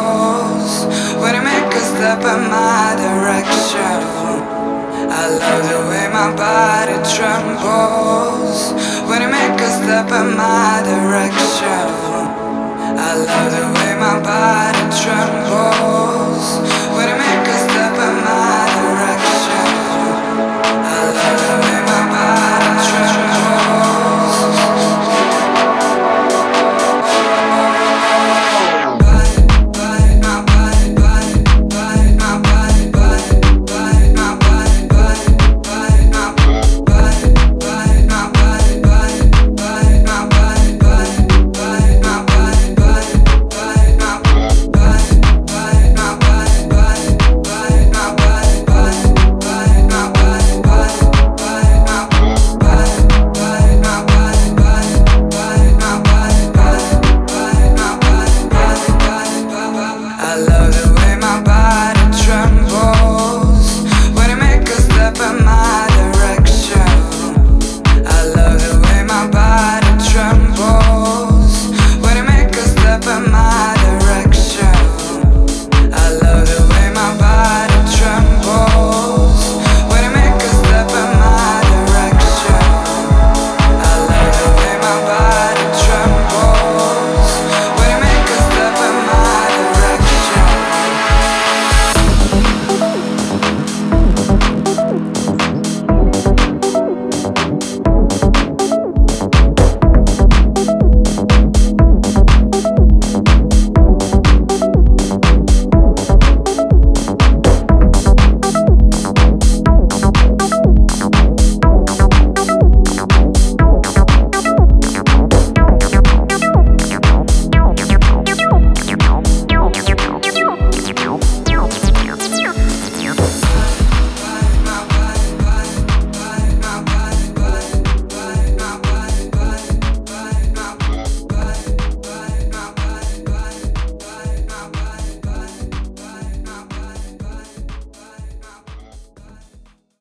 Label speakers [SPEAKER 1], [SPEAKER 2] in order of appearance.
[SPEAKER 1] walls. When you make a step in my direction I love the way my body trembles. When you make a step in my direction